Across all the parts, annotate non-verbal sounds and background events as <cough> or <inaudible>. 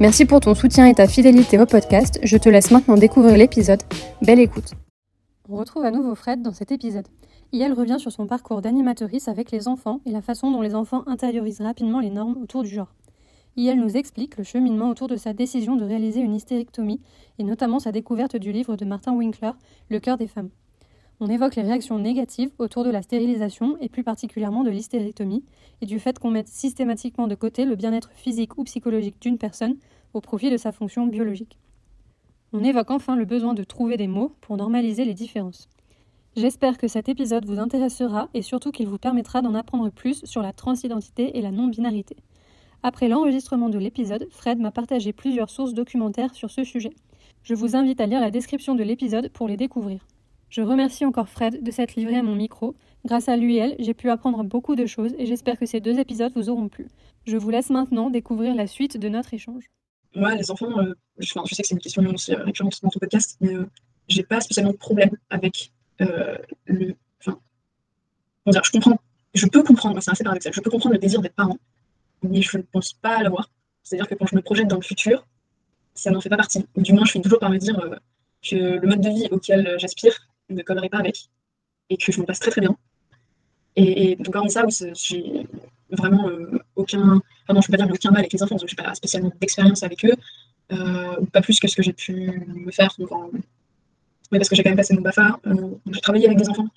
Merci pour ton soutien et ta fidélité au podcast. Je te laisse maintenant découvrir l'épisode. Belle écoute. On retrouve à nouveau Fred dans cet épisode. elle revient sur son parcours d'animatrice avec les enfants et la façon dont les enfants intériorisent rapidement les normes autour du genre. elle nous explique le cheminement autour de sa décision de réaliser une hystérectomie et notamment sa découverte du livre de Martin Winkler, Le cœur des femmes. On évoque les réactions négatives autour de la stérilisation et plus particulièrement de l'hystérectomie et du fait qu'on mette systématiquement de côté le bien-être physique ou psychologique d'une personne au profit de sa fonction biologique. On évoque enfin le besoin de trouver des mots pour normaliser les différences. J'espère que cet épisode vous intéressera et surtout qu'il vous permettra d'en apprendre plus sur la transidentité et la non-binarité. Après l'enregistrement de l'épisode, Fred m'a partagé plusieurs sources documentaires sur ce sujet. Je vous invite à lire la description de l'épisode pour les découvrir. Je remercie encore Fred de s'être livré à mon micro. Grâce à lui et elle, j'ai pu apprendre beaucoup de choses et j'espère que ces deux épisodes vous auront plu. Je vous laisse maintenant découvrir la suite de notre échange. Moi, les enfants, euh, je, sais que c'est une question aussi euh, récurrente dans ton podcast, mais euh, j'ai pas spécialement de problème avec le. Enfin, je comprends, je peux comprendre, c'est assez paradoxal, je peux comprendre le désir d'être parent, mais je ne pense pas l'avoir. C'est-à-dire que quand je me projette dans le futur, ça n'en fait pas partie. Du moins, je finis toujours par me dire que le mode de vie auquel j'aspire ne collerai pas avec et que je me passe très très bien. Et, donc en ça, j'ai vraiment euh, aucun, enfin je peux pas dire aucun mal avec les enfants, je n'ai pas spécialement d'expérience avec eux, euh, pas plus que ce que j'ai pu me faire. Donc Mais parce que j'ai quand même passé mon BAFA, euh, j'ai travaillé avec des enfants.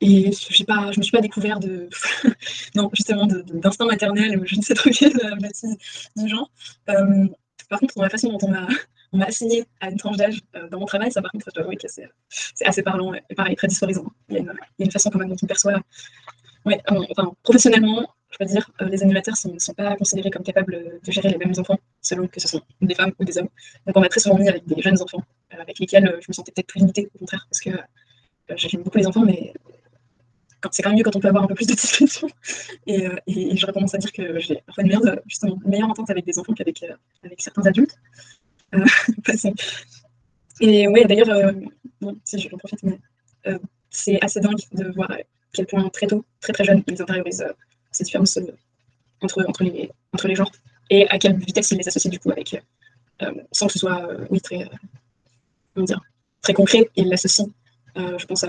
et j'ai pas, je me suis pas découvert de, <laughs> non, justement, d'instinct maternel, je ne sais trop quelle bêtise du genre. par contre, dans la façon dont on m'a on m'a assigné à une tranche d'âge euh, dans mon travail. Ça, par contre, je c'est assez parlant et pareil, très dysforisant. Il y a une, façon quand même dont on perçoit. Ouais, euh, enfin, professionnellement, je veux dire, euh, les animateurs ne sont, pas considérés comme capables de gérer les mêmes enfants, selon que ce sont des femmes ou des hommes. Donc, on m'a très souvent mis avec des jeunes enfants, avec lesquels je me sentais peut-être plus limitée, au contraire, parce que j'aime beaucoup les enfants, mais c'est quand même mieux quand on peut avoir un peu plus de discrétion. Et, et, j'aurais à dire que j'ai une meilleure, entente avec des enfants qu'avec avec certains adultes. <laughs> Euh, et oui, d'ailleurs, euh, si je profite, euh, c'est assez dingue de voir à quel point très tôt, très très jeune, ils intériorisent ces différences entre, entre, les, entre les genres et à quelle vitesse ils les associent du coup avec, sans que ce soit oui, très, dire, très concret, ils l'associent je pense à,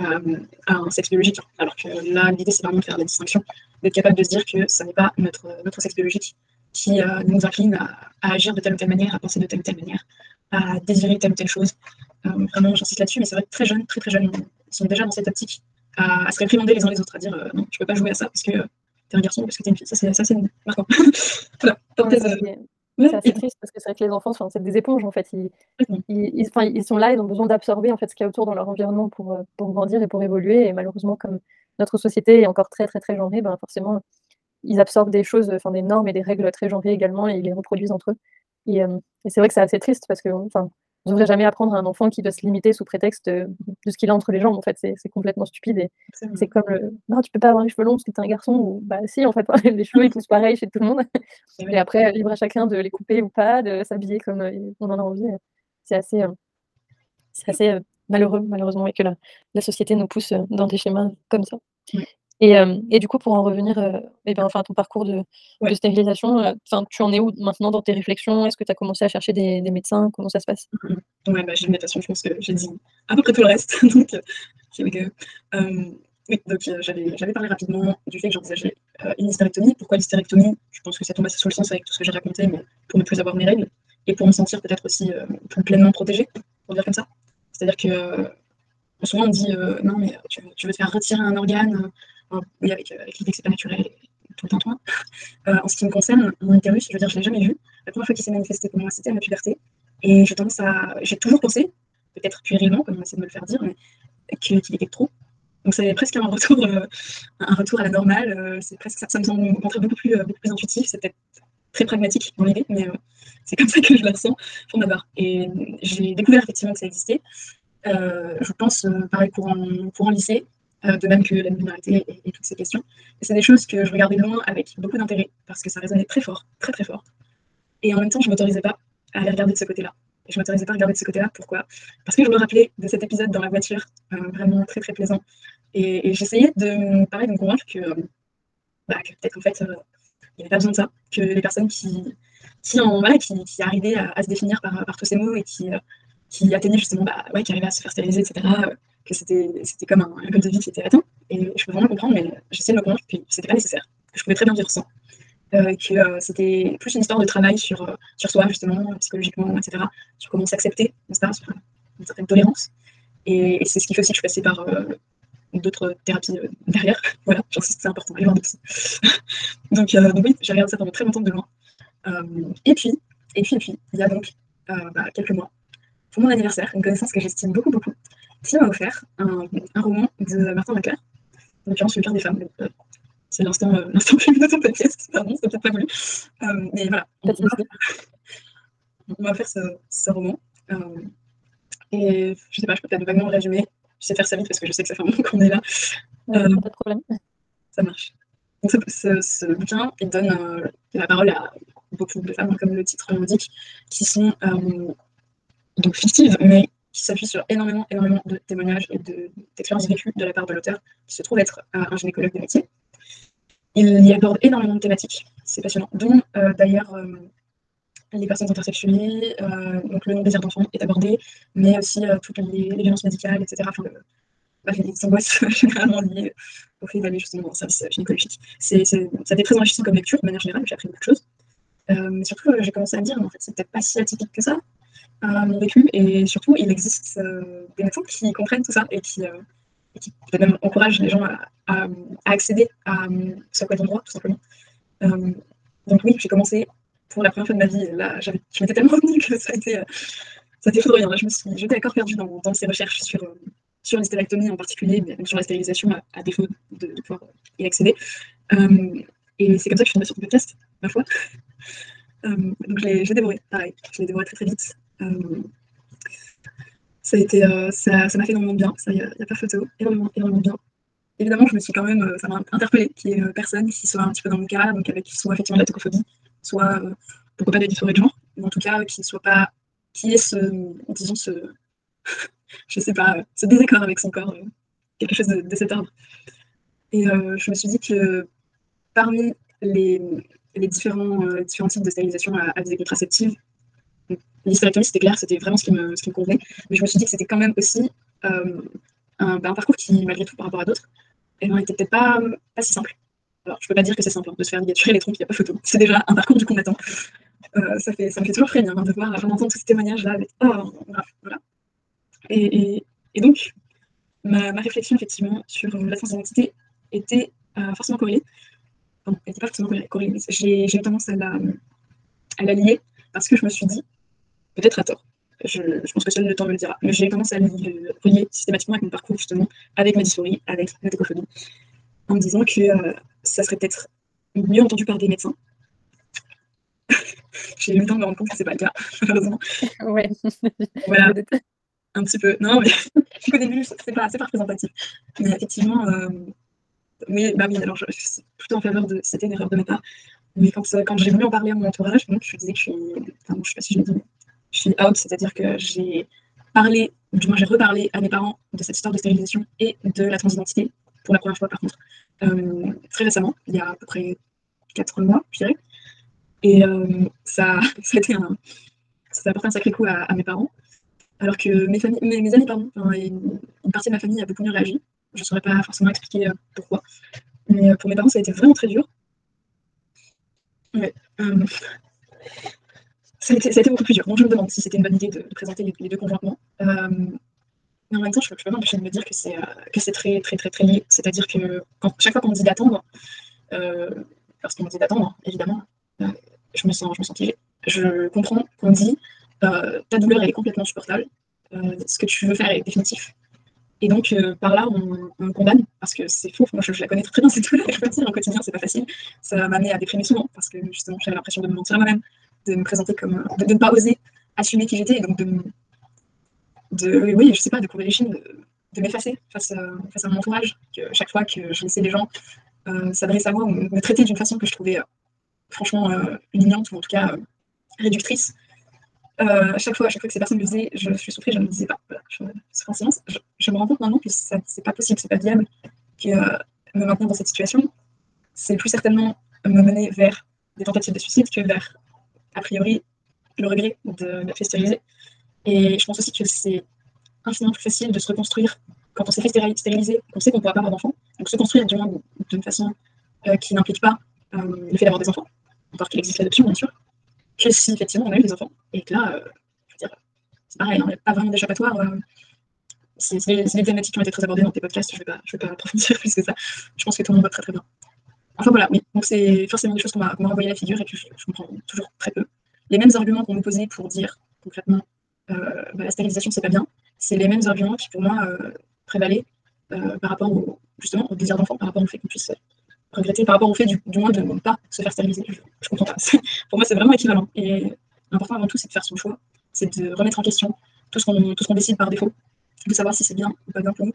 un sexe biologique. Alors que là, l'idée, c'est vraiment de faire la distinction, d'être capable de se dire que ce n'est pas notre, notre sexe biologique qui euh, nous incline à, agir de telle ou telle manière, à penser de telle ou telle manière, à désirer telle ou telle chose. Euh, vraiment, j'insiste là-dessus, mais c'est vrai que très jeunes, très très jeunes, ils sont déjà dans cette optique à, se réprimander les uns les autres, à dire euh, non, je peux pas jouer à ça parce que t'es un garçon, parce que t'es une fille. Ça, c'est assez marquant. <laughs> voilà, c'est assez triste parce que c'est vrai que les enfants, c'est des éponges en fait. Ils, ils, ils, sont là, ils ont besoin d'absorber en fait ce qu'il y a autour dans leur environnement pour, pour grandir et pour évoluer. Et malheureusement, comme notre société est encore très très très genrée, ben forcément, ils absorbent des choses, enfin des normes et des règles très genrées également, et ils les reproduisent entre eux. Et, euh, c'est vrai que c'est assez triste parce que, enfin, on ne devrait jamais apprendre à un enfant qui doit se limiter sous prétexte de, ce qu'il a entre les jambes. En fait, c'est complètement stupide. Et c'est comme le non, tu peux pas avoir les cheveux longs parce que tu es un garçon. Ou bah si, en fait, <laughs> les cheveux ils poussent pareil chez tout le monde. Et après, libre à chacun de les couper ou pas, de s'habiller comme euh, on en a envie. C'est assez, euh, c'est assez malheureux, malheureusement, et que la, la, société nous pousse dans des schémas comme ça. Et, et, du coup, pour en revenir euh, eh ben, enfin, à ton parcours de, de stérilisation, enfin tu en es où maintenant dans tes réflexions? Est-ce que tu as commencé à chercher des, des, médecins? Comment ça se passe? Mmh Ouais, bah, j'ai une je pense que j'ai dit à peu près tout le reste. <laughs> donc, euh, oui, donc j'avais parlé rapidement du fait que j'envisageais euh, une hystérectomie. Pourquoi l'hystérectomie? Je pense que ça tombe assez sur le sens avec tout ce que j'ai raconté, mais pour ne plus avoir mes règles et pour me sentir peut-être aussi plus pleinement protégée, pour dire comme ça. C'est-à-dire que souvent on dit non, mais tu, veux te faire retirer un organe, oui, avec, avec que c'est pas naturel, tout le temps, en ce qui me concerne, mon utérus, je veux dire, je l'ai jamais vu. La première fois qu'il s'est manifesté pour moi, c'était à ma puberté. Et j'ai tendance à. J'ai toujours pensé, peut-être puérilement, comme on essaie de me le faire dire, mais qu'il était trop. Donc c'est presque un retour, euh, un retour à la normale. Euh, c'est presque ça, ça me semble beaucoup plus, euh, beaucoup plus intuitif. C'est peut-être très pragmatique dans l'idée, mais c'est comme ça que je la ressens pour ma part. Et j'ai découvert effectivement que ça existait. je pense pareil pour un lycée, de même que la minorité et, toutes ces questions. Et c'est des choses que je regardais loin avec beaucoup d'intérêt parce que ça résonnait très fort, très très fort. Et en même temps, je ne m'autorisais pas à aller regarder de ce côté-là. Et je ne m'autorisais pas à regarder de ce côté-là. Pourquoi? Parce que je me rappelais de cet épisode dans la voiture, vraiment très très plaisant, et, j'essayais de, pareil, de me convaincre que, bah, peut-être en fait, euh, il n'y avait pas besoin de ça, que les personnes qui, qui, en, voilà, qui, qui arrivaient à, se définir par, tous ces mots et qui, euh, qui atteignaient justement, bah, ouais, qui arrivaient à se faire stériliser, etc., euh, que c'était comme un, un, code de vie qui était atteint. Et je peux vraiment comprendre, mais j'essayais de me convaincre que c'était pas nécessaire, que je pouvais très bien vivre sans. que c'était plus une histoire de travail sur, sur soi, justement, psychologiquement, etc., sur comment s'accepter, sur une certaine tolérance. Et, c'est ce qui fait aussi que je suis passée par d'autres thérapies euh, derrière. <laughs> Voilà, j'insiste que c'est important. <laughs> Euh, donc, oui, j'ai regardé ça pendant très longtemps de loin. Euh, et puis, et puis, et puis, il y a donc bah, quelques mois, pour mon anniversaire, une connaissance que j'estime beaucoup, beaucoup, qui m'a offert un, roman de Martin Maclair, en l'occurrence Le cœur des femmes. c'est l'instant euh, l'instant <laughs> de ton podcast, pardon, c'est peut-être pas voulu. mais voilà, on m'a offert <laughs> ce, ce roman. et je sais pas, je peux peut-être vaguement le résumer je sais faire ça vite parce que je sais que ça fait un moment qu'on est là. Euh, pas de problème. Ça marche. Donc, ce, bouquin, il donne euh, la parole à beaucoup de femmes, comme le titre l'indique, qui sont euh, donc fictives, mais qui s'appuient sur énormément, énormément de témoignages et d'expériences vécues de la part de l'auteur, qui se trouve être un gynécologue de métier. Il y aborde énormément de thématiques, c'est passionnant, dont d'ailleurs les personnes intersexuées, euh, donc le non-désir d'enfant est abordé, mais aussi euh, toutes les, violences médicales, etc. Enfin, le, bah, les angoisses <laughs> généralement liées au fait d'aller justement un service gynécologique. C'est, ça a été très enrichissant comme lecture, de manière générale, j'ai appris beaucoup de choses. Euh, mais surtout, j'ai commencé à me dire, en fait, c'est peut-être pas si atypique que ça, mon vécu, et surtout, il existe des médecins qui comprennent tout ça et qui, et qui peut-être même encouragent les gens à, à, accéder à ce à quoi droit, tout simplement. donc oui, j'ai commencé pour la première fois de ma vie, là, je m'étais tellement <laughs> retenue que ça a été, euh, ça a été foudroyant. je me suis, j'étais encore perdue dans, dans, ces recherches sur, euh, sur l'hystérectomie en particulier, mais sur la stérilisation à, défaut de, pouvoir y accéder. Euh, et c'est comme ça que je suis tombée sur ton podcast, ma foi. donc je l'ai dévoré, pareil, je l'ai dévoré très très vite. Ça a été, ça, ça m'a fait énormément de bien, il n'y a, a, pas photo, énormément, énormément bien. Évidemment, je me suis quand même, ça m'a interpellée qu'il y ait personne qui soit un petit peu dans mon cas, donc avec soit effectivement de la tocophobie, soit, euh, pourquoi pas, des dysphorie de genre, mais en tout cas, qui soit pas, qui ait ce, disons, ce, <laughs> je sais pas, ce désaccord avec son corps, euh, quelque chose de, cet ordre. Et euh, je me suis dit que parmi les, différents types de stérilisation à, à visée contraceptive, l'hystérectomie, c'était clair, c'était vraiment ce qui, me, ce qui me convenait, mais je me suis dit que c'était quand même aussi un, bah, un, parcours qui, malgré tout, par rapport à d'autres, n'était peut-être pas, pas si simple. Alors, je peux pas dire que c'est simple hein, de se faire ligaturer les troncs, il n'y a pas photo. <laughs> C'est déjà un parcours du combattant. Euh, ça, fait, ça me fait toujours hein, de voir, d'entendre tous ces témoignages-là. Oh, voilà. Et, et, donc, ma, réflexion, effectivement, sur la transidentité était euh, forcément corrélée. Enfin, elle n'était pas forcément corrélée, j'ai eu tendance à la, à la lier parce que je me suis dit, peut-être à tort, je, je, pense que seul le temps me le dira, mais j'ai tendance à le relier systématiquement avec mon parcours, justement, avec ma dysphorie, avec la tocophobie, en me disant que euh, ça serait peut-être mieux entendu par des médecins. <laughs> J'ai eu le temps de me rendre compte que c'est pas le cas, <laughs> malheureusement. Ouais. Voilà. <laughs> Un petit peu. Non, mais au début, c'est pas, pas représentatif. Mais effectivement, euh, oui, bah oui, alors je, suis plutôt en faveur de. C'était une erreur de ma part. Mais quand, quand j'ai voulu en parler à mon entourage, donc je disais que je suis. Enfin, je sais pas si je le dis, je suis out, c'est-à-dire que j'ai parlé, du moins j'ai reparlé à mes parents de cette histoire de stérilisation et de la transidentité, pour la première fois par contre, euh, très récemment, il y a à peu près 4 mois, je dirais. Et euh, ça, <laughs> ça, a été un, apporté un sacré coup à, mes parents. Alors que mes, mes, amis, pardon, une, partie de ma famille a beaucoup mieux réagi. Je ne saurais pas forcément expliquer euh, pourquoi. Mais pour mes parents, ça a été vraiment très dur. Ça, beaucoup plus dur. Donc je me demande si c'était une bonne idée de, présenter les, deux conjointement. Mais en même temps, je ne peux pas m'empêcher de me dire que c'est euh, très, très, très, très lié. C'est-à-dire que chaque fois qu'on me dit d'attendre, euh, parce qu'on me dit d'attendre, évidemment, euh, je me sens, piégée. Je comprends qu'on me dit ta douleur est complètement supportable, ce que tu veux faire est définitif. Et donc, par là, on, me condamne, parce que c'est faux. Moi, je, la connais très bien, cette douleur. <laughs> Je peux dire, au quotidien, c'est pas facile. Ça m'a amené à déprimer souvent, parce que justement, j'avais l'impression de me mentir à moi-même, de me présenter comme. de, ne pas oser assumer qui j'étais, et donc de, de, oui, je sais pas, de courir les chines, de, m'effacer face, face, à mon entourage. Que chaque fois que je laissais les gens euh, s'adresser à moi ou me traiter d'une façon que je trouvais euh, franchement euh, humiliante ou en tout cas réductrice, à chaque fois, chaque fois que ces personnes me disaient, je suis souffrée, je ne me disais pas. Voilà, je, en silence. Je, me rends compte maintenant que c'est pas possible, c'est pas viable que me maintenir dans cette situation. C'est plus certainement me mener vers des tentatives de suicide que vers, a priori, le regret de fait stériliser. Et je pense aussi que c'est infiniment plus facile de se reconstruire quand on s'est fait stériliser, qu'on sait qu'on ne pourra pas avoir d'enfants. Donc se construire d'une façon euh, qui n'implique pas euh, le fait d'avoir des enfants, encore qu'il existe l'adoption bien sûr, que si effectivement on a eu des enfants. Et que là, euh, c'est pareil, il n'y a pas vraiment d'échappatoire. c'est des thématiques qui ont été très abordées dans tes podcasts, je ne vais, vais pas approfondir <laughs> plus que ça. Je pense que tout le monde va très très bien. Enfin voilà, oui. Donc c'est forcément des choses qu'on m'a renvoyé à la figure et que je, comprends toujours très peu. Les mêmes arguments qu'on nous posait pour dire concrètement euh, bah, la stérilisation, c'est pas bien. C'est les mêmes arguments qui, pour moi, euh, prévalaient euh, par rapport au, justement au désir d'enfant, par rapport au fait qu'on puisse regretter, par rapport au fait du, moins de ne pas se faire stériliser. Je, je comprends pas. <laughs> pour moi, c'est vraiment équivalent. Et l'important avant tout, c'est de faire son choix, c'est de remettre en question tout ce qu'on décide par défaut, de savoir si c'est bien ou pas bien pour nous.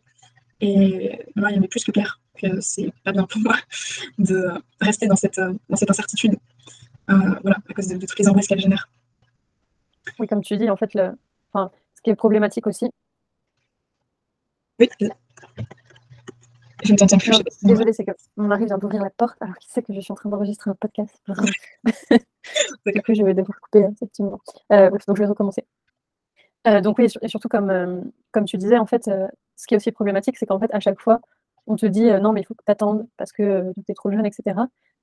Et moi, il y avait plus que clair que c'est pas bien pour moi de rester dans cette, dans cette incertitude, voilà, à cause de, de toutes les angoisses qu'elle génère. Oui, comme tu dis, en fait, le, enfin, ce qui est problématique aussi. Oui, je ne t'entends plus. Désolée, c'est qu'on arrive vient d'ouvrir la porte alors qu'il sait que je suis en train d'enregistrer un podcast. <laughs> <laughs> du coup, je vais devoir couper hein, petit moment. Euh, donc, je vais recommencer. Euh, donc oui, et surtout comme, euh, comme tu disais, en fait, ce qui est aussi problématique, c'est qu'en fait, à chaque fois, on te dit non, mais il faut que tu attendes parce que tu es trop jeune, etc.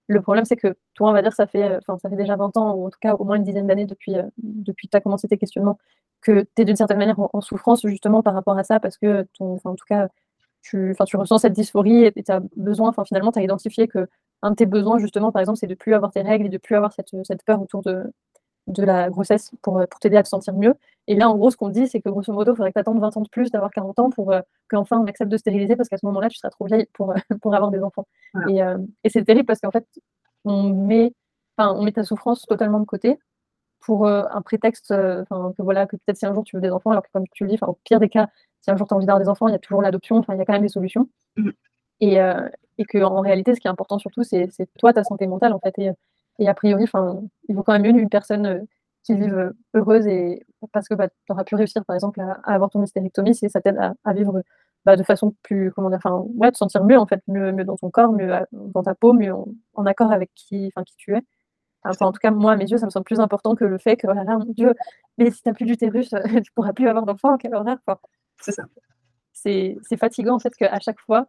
Le problème, c'est que toi, on va dire, ça fait, euh, ça fait déjà 20 ans, ou en tout cas au moins une dizaine d'années depuis, euh, que tu as commencé tes questionnements, que tu es d'une certaine manière en, souffrance justement par rapport à ça, parce que, ton, en tout cas, tu, tu ressens cette dysphorie et tu as besoin, finalement, tu as identifié que un de tes besoins, justement, par exemple, c'est de plus avoir tes règles et de plus avoir cette, cette peur autour de, de la grossesse pour, euh, pour t'aider à te sentir mieux. Et là, en gros, ce qu'on dit, c'est que grosso modo, il faudrait que tu attendes 20 ans de plus, d'avoir 40 ans pour euh, qu'enfin on accepte de stériliser, parce qu'à ce moment-là, tu seras trop vieille pour, pour avoir des enfants. Et, et c'est terrible parce qu'en fait, on met, on met ta souffrance totalement de côté pour euh, un prétexte, euh, que voilà, que peut-être si un jour tu veux des enfants, alors que comme tu le dis, au pire des cas, si un jour tu as envie d'avoir des enfants, il y a toujours l'adoption, il y a quand même des solutions. Mmh. Et, euh, et qu'en réalité, ce qui est important surtout, c'est toi, ta santé mentale, en fait. Et, et a priori, il vaut quand même mieux une personne qui vive heureuse et parce que bah, tu auras pu réussir, par exemple, à, avoir ton hystérectomie, si ça t'aide à, vivre bah, de façon plus, comment dire, enfin, ouais, te sentir mieux, en fait, mieux, mieux dans ton corps, mieux dans ta peau, mieux en, accord avec qui, qui tu es. Enfin, en tout cas, moi, à mes yeux, ça me semble plus important que le fait que, oh là mon Dieu, mais si tu n'as plus d'utérus, <laughs> tu pourras plus avoir d'enfant, quelle horreur. C'est ça. C'est fatigant, en fait, qu'à chaque fois,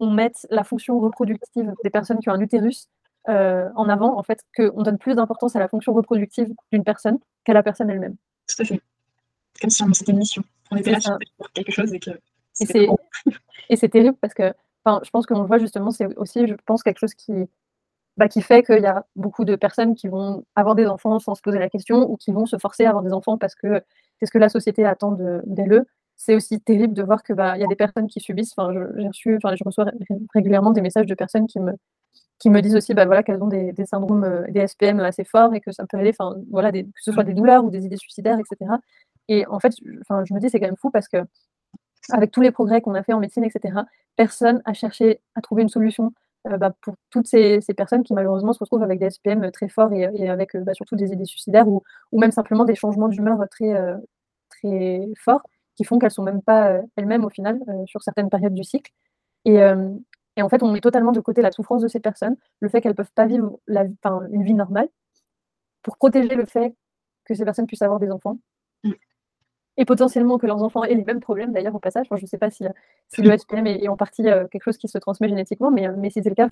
on mette la fonction reproductive des personnes qui ont un utérus euh, en avant, en fait, qu'on donne plus d'importance à la fonction reproductive d'une personne qu'à la personne elle-même. Tout à fait. Comme si c'était une mission. On était là pour quelque chose et que et <laughs> c'est terrible parce que je pense qu'on le voit justement, c'est aussi, je pense, quelque chose qui, bah, qui fait qu'il y a beaucoup de personnes qui vont avoir des enfants sans se poser la question ou qui vont se forcer à avoir des enfants parce que c'est ce que la société attend d'elle. C'est aussi terrible de voir qu'il bah, y a des personnes qui subissent. Enfin, j'ai reçu, je reçois régulièrement des messages de personnes qui me, qui me disent aussi bah, voilà, qu'elles ont des, des, syndromes, euh, des SPM assez forts et que ça peut aller, voilà, que ce soit des douleurs ou des idées suicidaires, etc. Et en fait, je me dis c'est quand même fou parce que avec tous les progrès qu'on a fait en médecine, etc., personne n'a cherché à trouver une solution euh, bah, pour toutes ces, personnes qui malheureusement se retrouvent avec des SPM très forts et, avec euh, bah, surtout des idées suicidaires ou, même simplement des changements d'humeur très, très forts qui font qu'elles ne sont même pas elles-mêmes au final sur certaines périodes du cycle. Et, en fait, on met totalement de côté la souffrance de ces personnes, le fait qu'elles ne peuvent pas vivre la, une vie normale, pour protéger le fait que ces personnes puissent avoir des enfants. Mmh et potentiellement que leurs enfants aient les mêmes problèmes d'ailleurs au passage. je ne sais pas si, si le SPM est, en partie euh, quelque chose qui se transmet génétiquement, mais, mais si c'est le cas,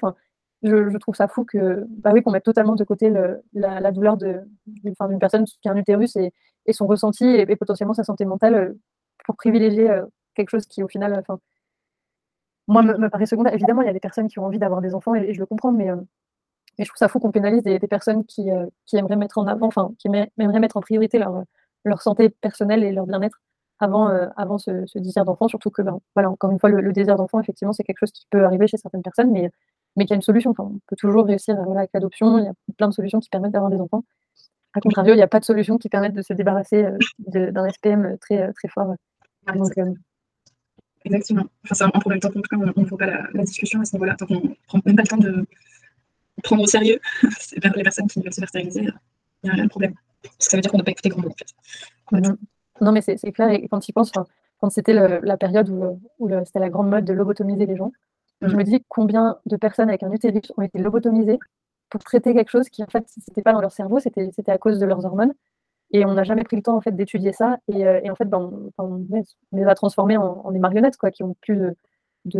je, je, trouve ça fou que bah oui, qu'on mette totalement de côté le, la, douleur d'une personne qui a un utérus et, et son ressenti et, potentiellement sa santé mentale euh, pour privilégier quelque chose qui, au final, moi, me, paraît secondaire. Évidemment, il y a des personnes qui ont envie d'avoir des enfants et, je le comprends, mais, je trouve ça fou qu'on pénalise des, personnes qui, qui, aimeraient mettre en avant, enfin, qui aimeraient mettre en priorité leur, leur santé personnelle et leur bien-être avant, avant ce, désir d'enfant. Surtout que, ben, voilà, encore une fois, le, désir d'enfant, effectivement, c'est quelque chose qui peut arriver chez certaines personnes, mais, mais qu'il y a une solution. Enfin, on peut toujours réussir avec l'adoption. Il y a plein de solutions qui permettent d'avoir des enfants. A contrario, il n'y a pas de solution qui permette de se débarrasser d'un SPM très, très fort. Exactement. Enfin, c'est un problème tant qu'on on ne voit pas la, discussion à ce niveau-là, tant qu'on ne prend même pas le temps de prendre au sérieux <laughs> les personnes qui veulent se faire stériliser, il n'y a rien de problème. Ça veut dire qu'on doit pas écouter grand mot, en fait. Mhm. Non, mais c'est clair, et quand tu penses, quand c'était la période où, où c'était la grande mode de lobotomiser les gens, je mhm. me dis combien de personnes avec un utérus ont été lobotomisées pour traiter quelque chose qui, en fait, n'était pas dans leur cerveau, c'était à cause de leurs hormones. Et on n'a jamais pris le temps en fait d'étudier ça. Et, euh, en fait, ben, on, les a transformés en, des marionnettes, quoi, qui ont plus de, qui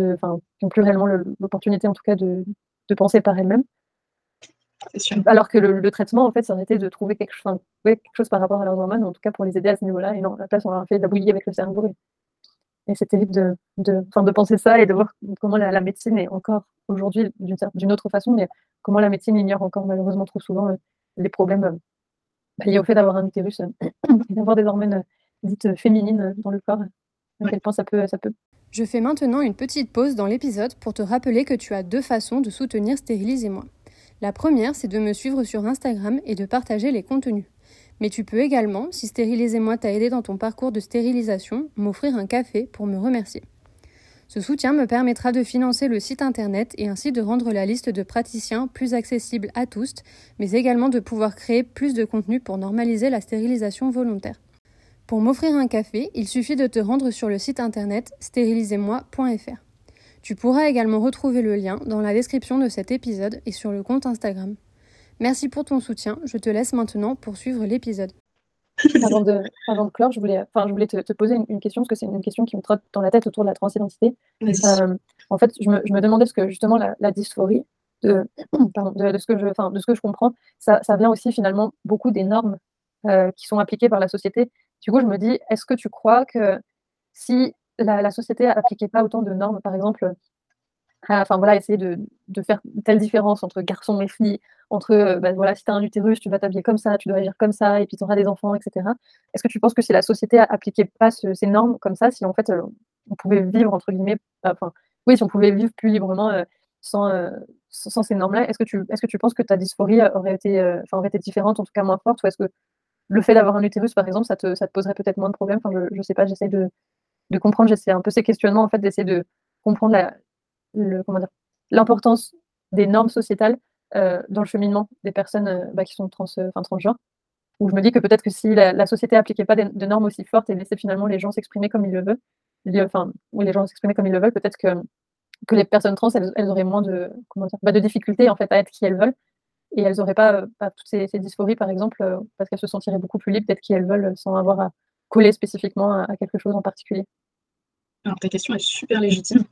ont plus réellement l'opportunité, en tout cas, de, penser par elles-mêmes. Alors que le, traitement, en fait, ça aurait été de trouver quelque, chose, quelque chose par rapport à leurs hormones, en tout cas pour les aider à ce niveau-là. Et non, à la place, on a fait de la bouillie avec le cerveau. Et, c'est terrible de, de, de, penser ça et de voir comment la, médecine est encore aujourd'hui d'une autre façon, mais comment la médecine ignore encore malheureusement trop souvent euh, les problèmes euh, lié au fait d'avoir un utérus euh, <clears throat> et d'avoir des hormones euh, dites euh, féminines dans le corps, à quel point ça peut, ça peut. Je fais maintenant une petite pause dans l'épisode pour te rappeler que tu as deux façons de soutenir Stérilisez-moi. La première, c'est de me suivre sur Instagram et de partager les contenus. Mais tu peux également, si Stérilisez-moi t'a aidé dans ton parcours de stérilisation, m'offrir un café pour me remercier. Ce soutien me permettra de financer le site internet et ainsi de rendre la liste de praticiens plus accessible à tous, mais également de pouvoir créer plus de contenu pour normaliser la stérilisation volontaire. Pour m'offrir un café, il suffit de te rendre sur le site internet stérilisez-moi.fr. Tu pourras également retrouver le lien dans la description de cet épisode et sur le compte Instagram. Merci pour ton soutien, je te laisse maintenant poursuivre l'épisode. <laughs> avant, de, avant de clore, je voulais, enfin, je voulais te, poser une, question, parce que c'est une question qui me trotte dans la tête autour de la transidentité. Euh, en fait, je me, je me, demandais ce que justement la, dysphorie, de, <clears throat> pardon, de, ce que je, de ce que je comprends, ça, ça vient aussi finalement beaucoup des normes euh, qui sont appliquées par la société. Du coup, je me dis, est-ce que tu crois que si la, la société appliquait pas autant de normes, par exemple, enfin voilà, essayer de, de, faire telle différence entre garçons et filles, entre, euh, bah, voilà, si tu as un utérus, tu vas t'habiller comme ça, tu dois agir comme ça, et puis tu auras des enfants, etc. Est-ce que tu penses que si la société appliquait pas ces normes comme ça, si en fait euh, on pouvait vivre, entre guillemets, enfin, oui, si on pouvait vivre plus librement euh, sans, sans, ces normes-là, est-ce que, tu, est-ce que tu penses que ta dysphorie aurait été, aurait été différente, en tout cas moins forte, ou est-ce que le fait d'avoir un utérus, par exemple, ça te, ça te poserait peut-être moins de problèmes? Enfin, Je ne sais pas, j'essaie de, de comprendre, j'essaie un peu ces questionnements, en fait, d'essayer de comprendre l'importance des normes sociétales euh, dans le cheminement des personnes euh, bah, qui sont trans, euh, transgenres. Où je me dis que peut-être que si la, société appliquait pas de normes aussi fortes et laissait finalement les gens s'exprimer comme ils le veulent, enfin, les gens s'exprimer comme ils le veulent, peut-être que, que les personnes trans, elles, auraient moins de, comment dire, bah, de difficultés en fait, à être qui elles veulent. Et elles n'auraient pas, toutes ces, dysphories, par exemple, parce qu'elles se sentiraient beaucoup plus libres d'être qui elles veulent sans avoir à coller spécifiquement à quelque chose en particulier. Alors ta question est super légitime.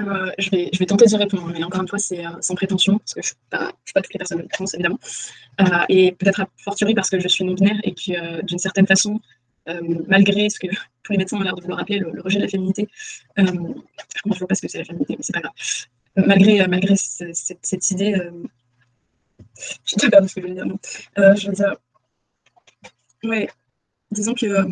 Euh, je, vais, tenter d'y répondre, mais encore une fois, c'est euh, sans prétention, parce que je ne suis, pas, pas toutes les personnes trans, évidemment. Euh, et peut-être a fortiori parce que je suis non-binaire et que, d'une certaine façon, malgré ce que <laughs> tous les médecins ont l'air de vouloir appeler le, rejet de la féminité, je ne vois pas ce que c'est la féminité, mais c'est pas grave. malgré, malgré cette, cette, idée, je ne sais pas ce que je veux dire. Non. je veux dire, ouais, disons que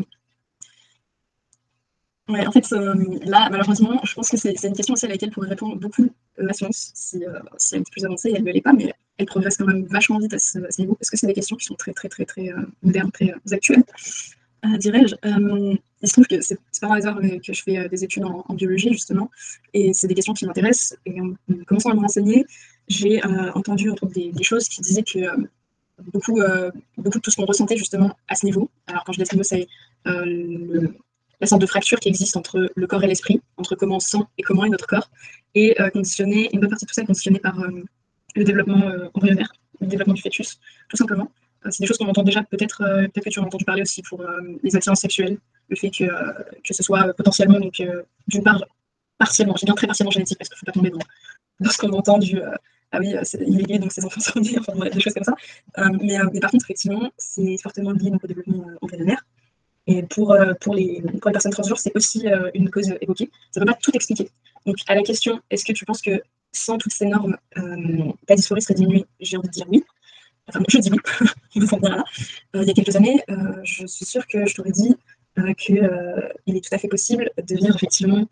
en fait, euh, là, malheureusement, je pense que c'est une question aussi à laquelle pourrait répondre beaucoup euh, la science, si, euh, si, elle est plus avancée, elle ne l'est pas, mais elle progresse quand même vachement vite à ce, niveau, parce que c'est des questions qui sont très, très, très, très modernes, très actuelles, dirais-je. il se trouve que c'est pas un hasard que je fais des études en, biologie, justement, et c'est des questions qui m'intéressent, et en, commençant à me renseigner, j'ai entendu des, des, choses qui disaient que beaucoup, beaucoup de tout ce qu'on ressentait justement à ce niveau, alors quand je dis à ce niveau, c'est le la sorte de fracture qui existe entre le corps et l'esprit, entre comment on sent et comment est notre corps, et euh, conditionné, une bonne partie de tout ça est conditionné par euh, le développement euh, embryonnaire, le développement du fœtus, tout simplement. c'est des choses qu'on entend déjà, peut-être peut que tu en as entendu parler aussi pour les attirances sexuelles, le fait que, que ce soit potentiellement, donc d'une part, partiellement, dis bien très partiellement génétique, parce qu'il ne faut pas tomber dans, ce qu'on entend du ah oui, il est gay, donc ses enfants sont <laughs> enfin des choses comme ça. mais, mais, par contre, effectivement, c'est fortement lié au développement embryonnaire. Et pour, pour, les, pour les personnes transgenres, c'est aussi une cause évoquée. Ça ne peut pas tout expliquer. Donc, à la question, est-ce que tu penses que sans toutes ces normes, ta dysphorie serait diminuée J'ai envie de dire oui. Enfin, je dis oui, <laughs> il il y a quelques années, je suis sûre que je t'aurais dit qu'il est tout à fait possible de vivre effectivement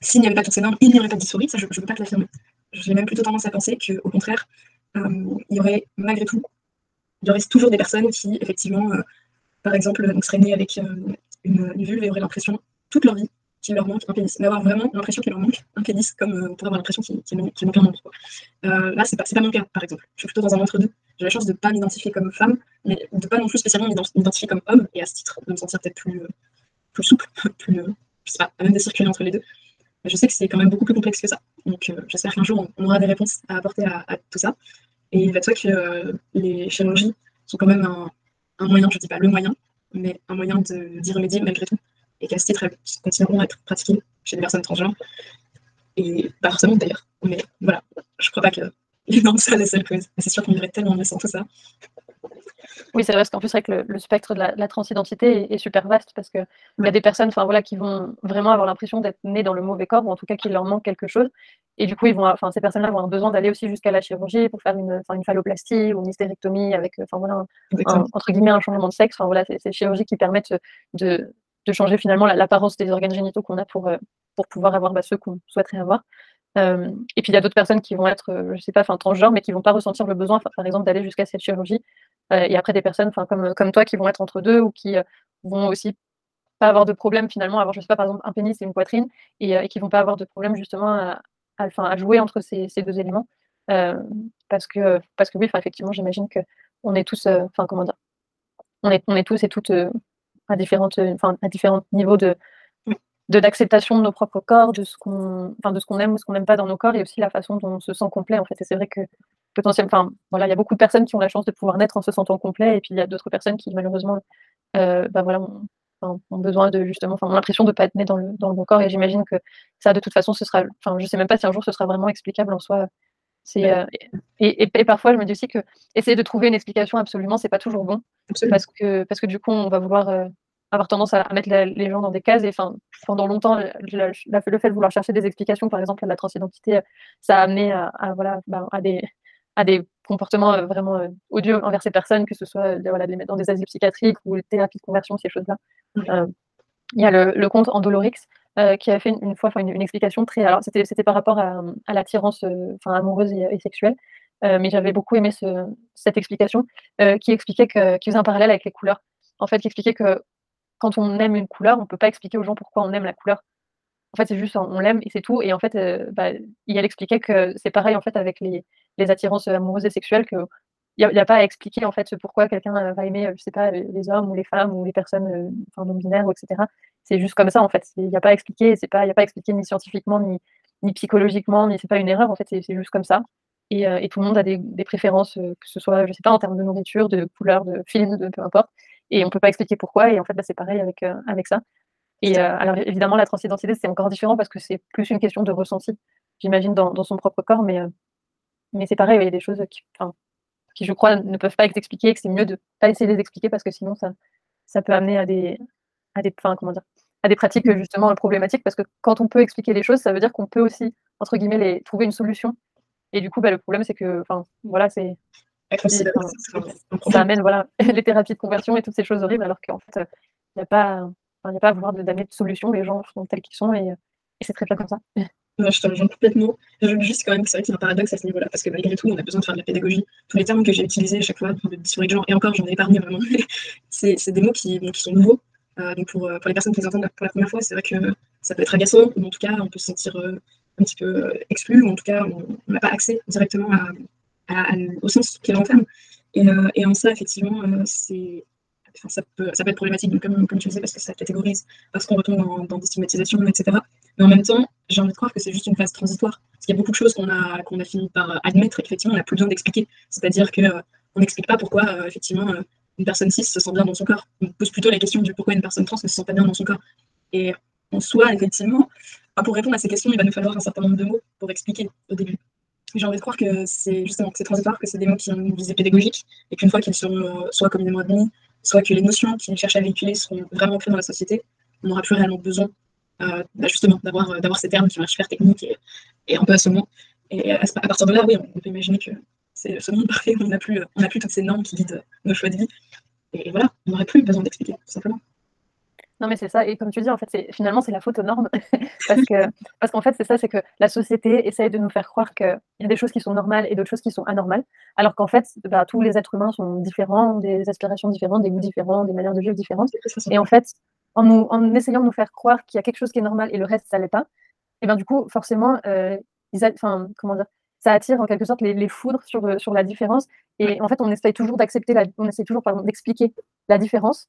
s'il n'y avait pas toutes ces normes, il n'y aurait pas de dysphorie, ça je ne peux pas te l'affirmer. J'ai même plutôt tendance à penser qu'au contraire, euh, il y aurait malgré tout, il y aurait toujours des personnes qui, effectivement, euh, par exemple, seraient nées avec euh, une, vulve et auraient l'impression toute leur vie qu'il leur manque un pénis, mais avoir vraiment l'impression qu'il leur manque un pénis, comme on pourrait avoir l'impression qu'il manque, un membre. là, c'est pas, pas mon cas, par exemple. Je suis plutôt dans un entre-deux. J'ai la chance de ne pas m'identifier comme femme, mais de pas non plus spécialement m'identifier comme homme, et à ce titre, de me sentir peut-être plus, plus souple, <laughs> plus, je sais pas, même de circuler entre les deux je sais que c'est quand même beaucoup plus complexe que ça. Donc euh, j'espère qu'un jour, on, aura des réponses à apporter à, tout ça. Et il va de soi que euh, les chirurgies sont quand même un, moyen, je ne dis pas le moyen, mais un moyen d'y remédier malgré tout. Et qu'à ce titre, elles continueront à être pratiquées chez des personnes transgenres. Et pas forcément d'ailleurs. Mais voilà, je ne crois pas que les normes soient la seule cause. C'est sûr qu'on irait tellement mieux sans tout ça. Oui, c'est vrai, parce qu'en plus, avec le, le spectre de la, transidentité est, super vaste, parce qu'il y a des personnes voilà, qui vont vraiment avoir l'impression d'être nées dans le mauvais corps, ou en tout cas qu'il leur manque quelque chose. Et du coup, ils vont, enfin, ces personnes-là vont avoir besoin d'aller aussi jusqu'à la chirurgie pour faire une, une phalloplastie ou une hystérectomie avec, enfin, voilà, entre guillemets, un changement de sexe. Enfin, voilà, c'est ces chirurgies qui permettent de, de changer finalement l'apparence des organes génitaux qu'on a pour, euh, pour pouvoir avoir bah, ceux qu'on souhaiterait avoir. Euh, et puis il y a d'autres personnes qui vont être, euh, je sais pas, enfin transgenres, mais qui vont pas ressentir le besoin, par exemple, d'aller jusqu'à cette chirurgie. Euh, et après des personnes, comme comme toi, qui vont être entre deux ou qui vont aussi pas avoir de problème finalement, avoir je sais pas par exemple un pénis et une poitrine, et, et qui vont pas avoir de problème justement à, à, jouer entre ces, deux éléments, parce que parce que oui, effectivement, j'imagine que on est tous, enfin comment dire, on est on est tous et toutes à différentes, à différents niveaux de de l'acceptation de nos propres corps, de ce qu'on de ce qu'on aime ou ce qu'on n'aime pas dans nos corps, et aussi la façon dont on se sent complet en fait. Et c'est vrai que potentiellement, enfin voilà, il y a beaucoup de personnes qui ont la chance de pouvoir naître en se sentant complet, et puis il y a d'autres personnes qui malheureusement, euh, bah voilà, ont, besoin de justement, enfin, ont l'impression de ne pas être nées dans le, dans le bon corps. Et j'imagine que ça, de toute façon, ce sera, enfin, je sais même pas si un jour ce sera vraiment explicable en soi. C'est, euh, et, et, parfois, je me dis aussi que essayer de trouver une explication absolument, c'est pas toujours bon, parce que parce que du coup, on va vouloir euh, avoir tendance à, mettre les gens dans des cases. Et enfin, pendant longtemps, le, fait de vouloir chercher des explications, par exemple, à la transidentité, ça a amené à, voilà, ben, à, des, à des comportements euh, vraiment euh, odieux envers ces personnes, que ce soit voilà, de les mettre dans des asiles psychiatriques ou thérapie de conversion, ces choses-là. Euh, il y a le, le compte Endolorix qui a fait une, fois une, une, explication très. Alors, c'était par rapport à, à l'attirance amoureuse et, sexuelle. mais j'avais beaucoup aimé ce, cette explication qui expliquait que, qui faisait un parallèle avec les couleurs. En fait, qui expliquait que quand on aime une couleur, on ne peut pas expliquer aux gens pourquoi on aime la couleur. En fait, c'est juste on l'aime et c'est tout. Et en fait, euh, bah, il expliquait que c'est pareil en fait avec les, attirances amoureuses et sexuelles que il n'y a, pas à expliquer en fait pourquoi quelqu'un va aimer, je sais pas, les hommes ou les femmes ou les personnes euh, non binaires, etc. C'est juste comme ça en fait. Il n'y a pas à expliquer. C'est pas, il a pas à expliquer ni scientifiquement ni, psychologiquement, ni c'est pas une erreur. En fait, c'est juste comme ça. Et, euh, tout le monde a des, préférences, que ce soit, je sais pas, en termes de nourriture, de couleur, de film, de peu importe et on peut pas expliquer pourquoi. Et en fait, bah, c'est pareil euh, avec ça. Et euh, alors évidemment, la transidentité, c'est encore différent parce que c'est plus une question de ressenti, j'imagine, dans, dans, son propre corps. Mais, euh, mais c'est pareil, il y a des choses qui, qui, je crois, ne peuvent pas être expliquées et que c'est mieux de pas essayer de les expliquer parce que sinon, ça, ça peut amener à des, à des, comment dire, à des pratiques justement problématiques parce que quand on peut expliquer les choses, ça veut dire qu'on peut aussi, entre guillemets, les, trouver une solution. Et du coup, bah, le problème, c'est que, enfin, voilà, c'est ça amène voilà, <laughs> les thérapies de conversion et toutes ces choses horribles, alors qu'en fait, il n'y a, pas, a pas à vouloir d'amener de solution, les gens sont tels qu'ils sont et, c'est très bien comme ça. <laughs> je te rejoins complètement. Je juste quand même que c'est vrai y a un paradoxe à ce niveau-là, parce que malgré tout, on a besoin de faire de la pédagogie. Tous les termes que j'ai utilisés à chaque fois de dysphorie de genre, et encore, j'en ai épargné vraiment, <laughs> c'est des mots qui, sont nouveaux. Euh, donc pour, pour, les personnes qui les entendent pour la première fois, c'est vrai que ça peut être agaçant, ou en tout cas, on peut se sentir euh, un petit peu exclu, ou en tout cas, on n'a pas accès directement au sens qu'il renferme. Et, euh, et, en ça, effectivement, euh, c'est Ça, peut, ça peut être problématique, comme, comme tu disais, parce que ça catégorise, parce qu'on retombe dans, des stigmatisations, etc. Mais en même temps, j'ai envie de croire que c'est juste une phase transitoire. Parce qu'il y a beaucoup de choses qu'on a, qu'on a fini par admettre et qu'effectivement, on n'a plus besoin d'expliquer. C'est-à-dire qu'on euh, n'explique pas pourquoi, effectivement, une personne cis se sent bien dans son corps. On pose plutôt la question du pourquoi une personne trans ne se sent pas bien dans son corps. Et en soi, effectivement, pour répondre à ces questions, il va nous falloir un certain nombre de mots pour expliquer au début j'ai envie de croire que c'est justement que c'est transitoire, que c'est des mots qui ont une visée pédagogique, et qu'une fois qu'ils seront euh, soit communément admis, soit que les notions qu'ils cherchent à véhiculer seront vraiment ancrées dans la société, on n'aura plus réellement besoin euh, bah, justement d'avoir, d'avoir ces termes qui être super techniques et, un peu. Et à, partir de là, oui, on peut imaginer que c'est ce monde parfait où on n'a plus toutes ces normes qui guident nos choix de vie. Et voilà, on n'aurait plus besoin d'expliquer, tout simplement. Non, mais c'est ça. Et comme tu dis, en fait, finalement, c'est la faute aux normes. <laughs> parce, que, parce qu'en fait, c'est ça, c'est que la société essaye de nous faire croire qu'il y a des choses qui sont normales et d'autres choses qui sont anormales. Alors qu'en fait, bah, tous les êtres humains sont différents, des aspirations différentes, des goûts différents, des manières de vivre différentes. Et en fait, en, nous, en essayant de nous faire croire qu'il y a quelque chose qui est normal et le reste, ça l'est pas, et bien du coup, forcément, euh, enfin, comment dire, ça attire en quelque sorte les, les foudres sur, euh, sur la différence. Et en fait, on essaye toujours d'accepter, la, on essaie toujours d'expliquer la différence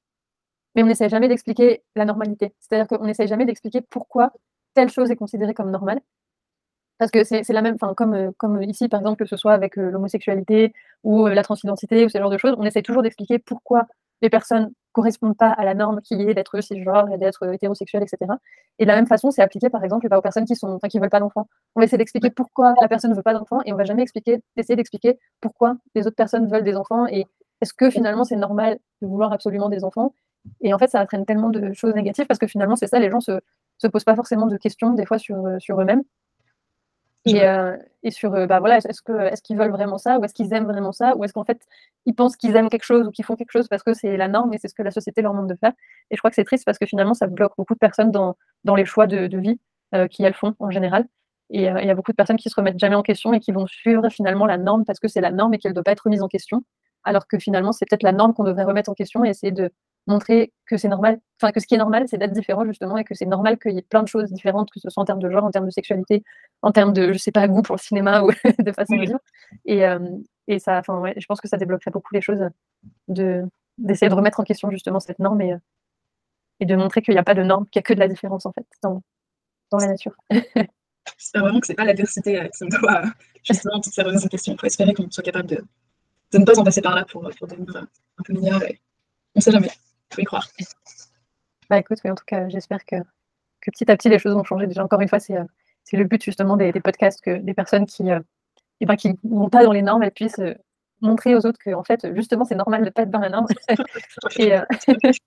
mais on n'essaie jamais d'expliquer la normalité. C'est-à-dire qu'on n'essaie jamais d'expliquer pourquoi telle chose est considérée comme normale. Parce que c'est la même, comme, euh, comme ici, par exemple, que ce soit avec euh, l'homosexualité ou euh, la transidentité ou ce genre de choses, on essaie toujours d'expliquer pourquoi les personnes ne correspondent pas à la norme qui est d'être cisgenre et d'être hétérosexuel, etc. Et de la même façon, c'est appliqué, par exemple, aux personnes qui sont, qui veulent pas d'enfants. On essaie d'expliquer pourquoi la personne ne veut pas d'enfants et on va jamais expliquer, essayer d'expliquer pourquoi les autres personnes veulent des enfants et est-ce que finalement c'est normal de vouloir absolument des enfants et en fait, ça entraîne tellement de choses négatives parce que finalement, c'est ça, les gens se, se posent pas forcément de questions des fois sur, euh, sur eux-mêmes. Et, euh, et, sur, euh, bah voilà, est-ce que est-ce qu'ils veulent vraiment ça ou est-ce qu'ils aiment vraiment ça ou est-ce qu'en fait ils pensent qu'ils aiment quelque chose ou qu'ils font quelque chose parce que c'est la norme et c'est ce que la société leur demande de faire. Et je crois que c'est triste parce que finalement ça bloque beaucoup de personnes dans, dans les choix de, de vie euh, qu'elles font en général. Et il y a beaucoup de personnes qui se remettent jamais en question et qui vont suivre finalement la norme parce que c'est la norme et qu'elle ne doit pas être remise en question, alors que finalement c'est peut-être la norme qu'on devrait remettre en question et essayer de montrer que c'est normal, enfin que ce qui est normal, c'est d'être différent justement et que c'est normal qu'il y ait plein de choses différentes, que ce soit en termes de genre, en termes de sexualité, en termes de, je sais pas, goût pour le cinéma ou <laughs> de façon de vivre. Et, euh, et ça, enfin ouais, je pense que ça débloquerait beaucoup les choses de d'essayer de remettre en question justement cette norme et, et de montrer qu'il n'y a pas de norme, qu'il n'y a que de la différence en fait dans, dans la nature. <laughs> J'espère vraiment que c'est pas l'adversité euh, qui doit <laughs> justement toutes ces remises en question. Il faut espérer qu'on soit capable de, de, ne pas en passer par là pour, pour devenir un peu meilleur. Et on sait jamais faut y croire. Bah écoute, oui, en tout cas, j'espère que, que petit à petit les choses vont changer. Déjà, encore une fois, c'est euh, le but justement des, des, podcasts, que des personnes qui euh, eh ben, qui vont pas dans les normes, elles puissent euh, montrer aux autres que en fait, justement, c'est normal de ne pas être dans la norme. <laughs> et, <laughs>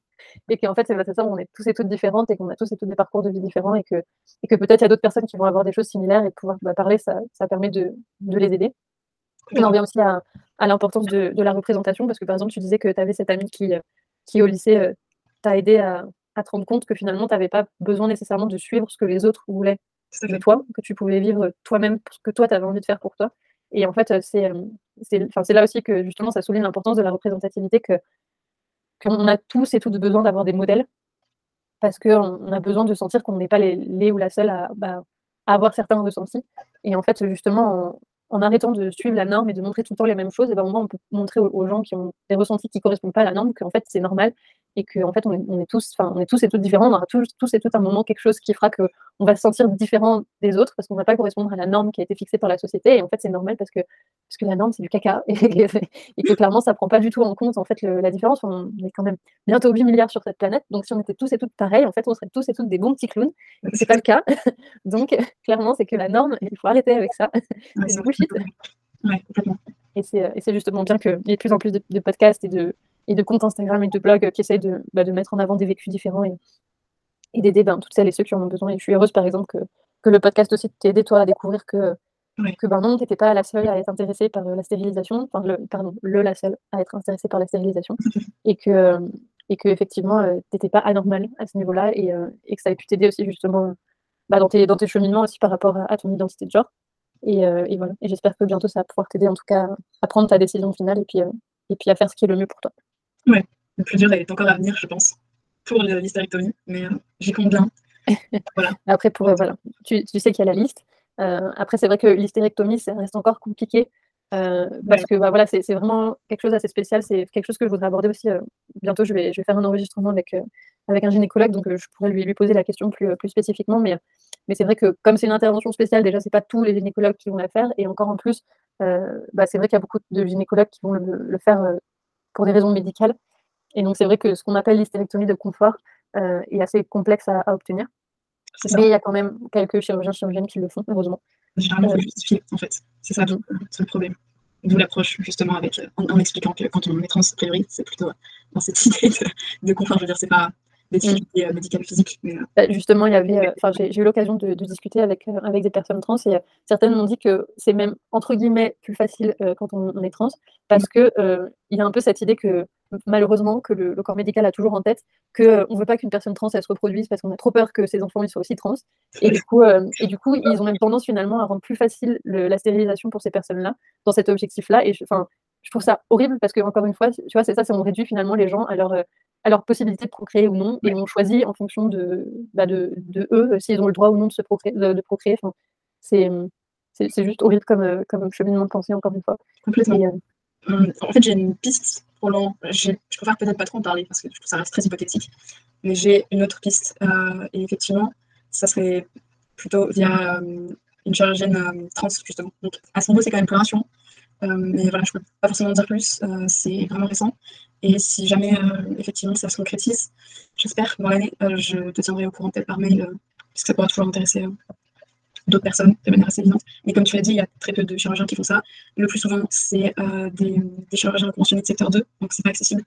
et qu'en fait, c'est ça, on est tous et toutes différentes et qu'on a tous et toutes des parcours de vie différents et que, et que peut-être il y a d'autres personnes qui vont avoir des choses similaires et pouvoir bah, parler, ça, ça permet de, de les aider. On revient aussi à, à l'importance de, de, la représentation parce que par exemple, tu disais que tu avais cette amie qui, qui au lycée euh, t'a aidé à, te rendre compte que finalement, tu n'avais pas besoin nécessairement de suivre ce que les autres voulaient de toi, que tu pouvais vivre toi-même ce que toi, tu avais envie de faire pour toi. Et en fait, c'est c'est là aussi que justement, ça souligne l'importance de la représentativité, que qu'on a tous et toutes besoin d'avoir des modèles, parce qu'on a besoin de sentir qu'on n'est pas les, les, ou la seule à, bah, à, avoir certains ressentis. Et en fait, justement, en arrêtant de suivre la norme et de montrer tout le temps les mêmes choses, et ben, au moins on peut montrer aux, gens qui ont des ressentis qui ne correspondent pas à la norme qu'en fait c'est normal et qu'en en fait on est, on est tous, on est tous et toutes différents, on aura tous, tous et toutes un moment quelque chose qui fera qu'on va se sentir différent des autres parce qu'on ne va pas correspondre à la norme qui a été fixée par la société et en fait c'est normal parce que, parce que la norme c'est du caca et, <laughs> et, que clairement ça prend pas du tout en compte en fait la différence. On est quand même bientôt 8 milliards sur cette planète donc si on était tous et toutes pareils en fait on serait tous et toutes des bons petits clowns. C'est pas le cas <laughs> donc clairement c'est que la norme il faut arrêter avec ça. <laughs> c'est bullshit. Ouais. Et c'est justement bien qu'il y ait de plus en plus de, de podcasts et de, et de comptes Instagram et de blogs qui essayent de, bah, de mettre en avant des vécus différents et, et d'aider ben, toutes celles et ceux qui en ont besoin. Et je suis heureuse, par exemple, que, que le podcast aussi t'ait aidé, toi, à découvrir que, que ben non, tu n'étais pas la seule à être intéressée par la stérilisation, enfin, le, pardon, le la seule à être intéressée par la stérilisation, <laughs> et que, et que effectivement, euh, tu n'étais pas anormale à ce niveau-là, et, euh, et, que ça ait pu t'aider aussi, justement, bah, dans, tes, dans tes cheminements aussi par rapport à, ton identité de genre. Et, euh, et voilà. Et j'espère que bientôt ça va pouvoir t'aider en tout cas à prendre ta décision finale et puis, et puis à faire ce qui est le mieux pour toi. Ouais, le plus dur est encore à venir, je pense, pour l'hystérectomie, mais euh, j'y compte bien. <laughs> voilà. Après, pour, euh, voilà, tu, tu sais qu'il y a la liste. Euh, après, c'est vrai que l'hystérectomie, ça reste encore compliqué. Euh, parce que bah, voilà, c'est vraiment quelque chose d'assez spécial. C'est quelque chose que je voudrais aborder aussi. Euh, bientôt, je vais, je vais faire un enregistrement avec, euh, avec un gynécologue, donc je pourrais lui, lui poser la question plus, plus spécifiquement. Mais, mais c'est vrai que comme c'est une intervention spéciale, déjà, c'est pas tous les gynécologues qui vont la faire. Et encore en plus, bah, c'est vrai qu'il y a beaucoup de gynécologues qui vont le, le faire pour des raisons médicales. Et donc, c'est vrai que ce qu'on appelle l'hystérectomie de confort euh, est assez complexe à, à obtenir. Mais il y a quand même quelques chirurgiens chirurgiennes qui le font, heureusement. Généralement, il faut justifier, en fait. C'est ça, mm. le problème. d'où l'approche justement avec en, expliquant que quand on est trans, a priori, c'est plutôt dans cette <laughs> idée de, de confort. Je veux dire, c'est pas des mm. difficultés euh, physiques. Euh, bah, justement, il y avait, euh, enfin, j'ai eu l'occasion de, discuter avec, avec des personnes trans et certaines m'ont dit que c'est même entre guillemets plus facile quand on, est trans parce que il y a un peu cette idée que malheureusement que le, corps médical a toujours en tête que on veut pas qu'une personne trans elle se reproduise parce qu'on a trop peur que ses enfants ils soient aussi trans et du coup et du coup ils ont même tendance finalement à rendre plus facile la stérilisation pour ces personnes là dans cet objectif là et enfin je trouve ça horrible parce que encore une fois tu vois c'est ça c'est on réduit finalement les gens à leur à leur possibilité de procréer ou non, et on choisit en fonction de, bah de, de, eux s'ils ont le droit ou non de se procréer. De, procréer. Enfin, c'est, c'est, juste horrible comme, euh, comme cheminement de pensée, encore une fois. Complètement. Euh, hum, en fait, j'ai une piste pour l'an. Je préfère peut-être pas trop en parler parce que ça reste très hypothétique, mais j'ai une autre piste. Euh, et effectivement, ça serait plutôt via une chirurgienne trans, justement. Donc, à ce niveau, c'est quand même plus rassurant. Mais voilà, je peux pas forcément dire plus, c'est vraiment récent. Et si jamais, euh, effectivement, ça se concrétise, j'espère, dans l'année, euh, je te tiendrai au courant peut-être par mail, euh, puisque ça pourra toujours intéresser d'autres personnes de manière assez évidente. Mais comme tu l'as dit, il y a très peu de chirurgiens qui font ça. Le plus souvent, c'est des, chirurgiens conventionnés de secteur 2, donc c'est pas accessible.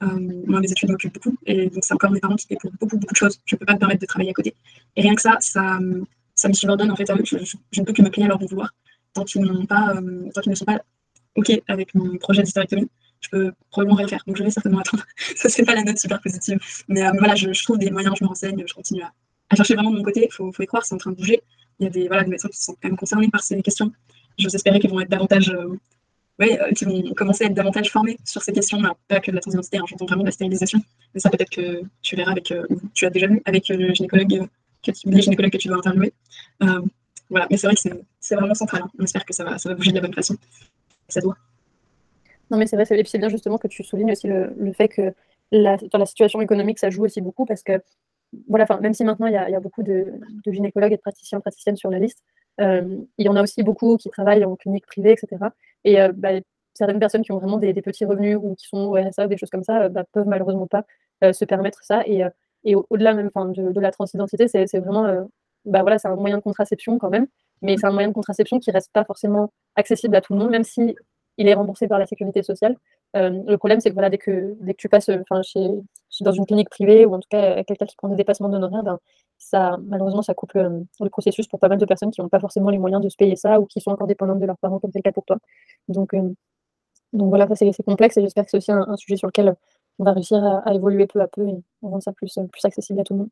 moi, mes études m'occupent beaucoup, et donc c'est encore mes parents qui paient pour beaucoup, beaucoup de choses. Je ne peux pas me permettre de travailler à côté. Et rien que ça, ça, ça me subordonne en fait à eux. Je, ne peux que me plier à leur bon vouloir tant qu'ils, qu'ils ne sont pas OK avec mon projet d'hystérectomie je peux probablement rien faire. Donc je vais certainement attendre. <laughs> ça, c'est pas la note super positive. Mais euh, voilà, je, trouve des moyens, je me renseigne, je continue à, chercher vraiment de mon côté. Il faut, y croire, c'est en train de bouger. Il y a des, voilà, des médecins qui sont quand même concernés par ces questions. J'ose espérer qu'ils vont être davantage. Euh, euh, qui vont commencer à être davantage formés sur ces questions, pas que de la transidentité, hein, j'entends vraiment de la stérilisation. Mais ça, peut-être que tu verras avec, tu as déjà vu avec le gynécologue, que tu, les gynécologues que tu dois interviewer. Voilà, mais c'est vrai que c'est vraiment central. On espère que ça va, ça va bouger de la bonne façon. ça doit. Non, mais c'est vrai, c'est bien justement que tu soulignes aussi le, fait que dans la situation économique, ça joue aussi beaucoup parce que, voilà, même si maintenant il y a, beaucoup de, gynécologues et de praticiens, praticiennes sur la liste, euh, il y en a aussi beaucoup qui travaillent en clinique privée, etc. Et euh, bah, certaines personnes qui ont vraiment des, petits revenus ou qui sont au RSA des choses comme ça, bah, peuvent malheureusement pas euh, se permettre ça. Et, au-delà même de, de, la transidentité, c'est vraiment, bah, voilà, c'est un moyen de contraception quand même, mais c'est un moyen de contraception qui reste pas forcément accessible à tout le monde, même si il est remboursé par la sécurité sociale. Euh, le problème, c'est que voilà, dès que, dès que tu passes enfin, chez, dans une clinique privée ou en tout cas quelqu'un qui prend des dépassements d'honoraires, ben, ça, malheureusement, ça coupe le, processus pour pas mal de personnes qui n'ont pas forcément les moyens de se payer ça ou qui sont encore dépendantes de leurs parents, comme c'est le cas pour toi. Donc, euh, donc voilà, c'est complexe et j'espère que c'est aussi un, sujet sur lequel on va réussir à, évoluer peu à peu et rendre ça plus, plus accessible à tout le monde.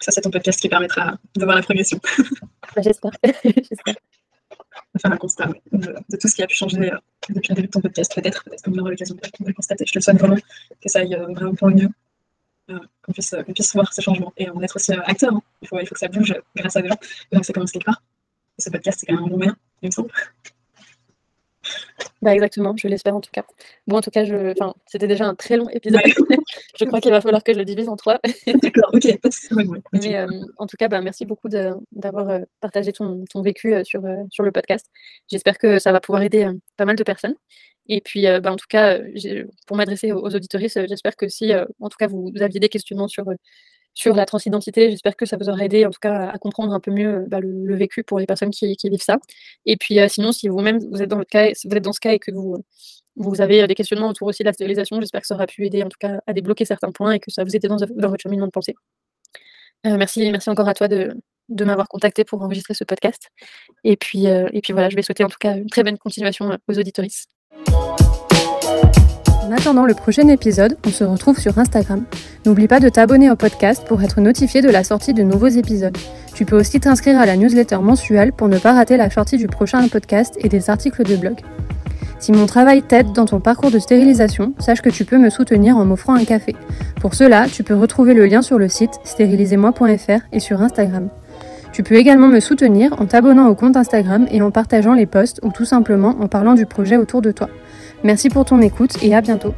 Ça, c'est ton podcast qui permettra de voir la progression. Bah, <laughs> j'espère. <laughs> faire un constat de, tout ce qui a pu changer euh, depuis le début de ton podcast, peut-être, peut-être qu'on aura l'occasion de le constater. Je te souhaite vraiment que ça aille euh, vraiment pour le mieux, euh, qu'on puisse, puisse, voir ces changements et en être aussi acteur. Hein. Il, faut, il faut que ça bouge grâce à des gens, et donc ça commence quelque part. Et ce podcast, c'est quand même un bon moyen, il me semble. Bah exactement, je l'espère en tout cas. Bon, en tout cas, je... enfin, c'était déjà un très long épisode. <laughs> je crois qu'il va falloir que je le divise en trois. <laughs> D'accord, ok. Mais euh, en tout cas, bah, merci beaucoup d'avoir euh, partagé ton, ton vécu euh, sur, sur le podcast. J'espère que ça va pouvoir aider pas mal de personnes. Et puis, bah, en tout cas, pour m'adresser aux, aux auditoristes, j'espère que si, en tout cas, vous, vous, aviez des questionnements sur sur la transidentité. J'espère que ça vous aura aidé en tout cas à comprendre un peu mieux bah, le, vécu pour les personnes qui, vivent ça. Et puis euh, sinon, si vous-même vous êtes dans vous êtes dans ce cas et que vous vous avez euh, des questionnements autour aussi de la stérilisation, j'espère que ça aura pu aider en tout cas à débloquer certains points et que ça vous aide dans, votre cheminement de pensée. Euh, merci, merci encore à toi de, m'avoir contacté pour enregistrer ce podcast. Et puis, et puis voilà, je vais souhaiter en tout cas une très bonne continuation aux auditoristes. En attendant le prochain épisode, on se retrouve sur Instagram. N'oublie pas de t'abonner au podcast pour être notifié de la sortie de nouveaux épisodes. Tu peux aussi t'inscrire à la newsletter mensuelle pour ne pas rater la sortie du prochain podcast et des articles de blog. Si mon travail t'aide dans ton parcours de stérilisation, sache que tu peux me soutenir en m'offrant un café. Pour cela, tu peux retrouver le lien sur le site stérilisez-moi.fr et sur Instagram. Tu peux également me soutenir en t'abonnant au compte Instagram et en partageant les posts ou tout simplement en parlant du projet autour de toi. Merci pour ton écoute et à bientôt.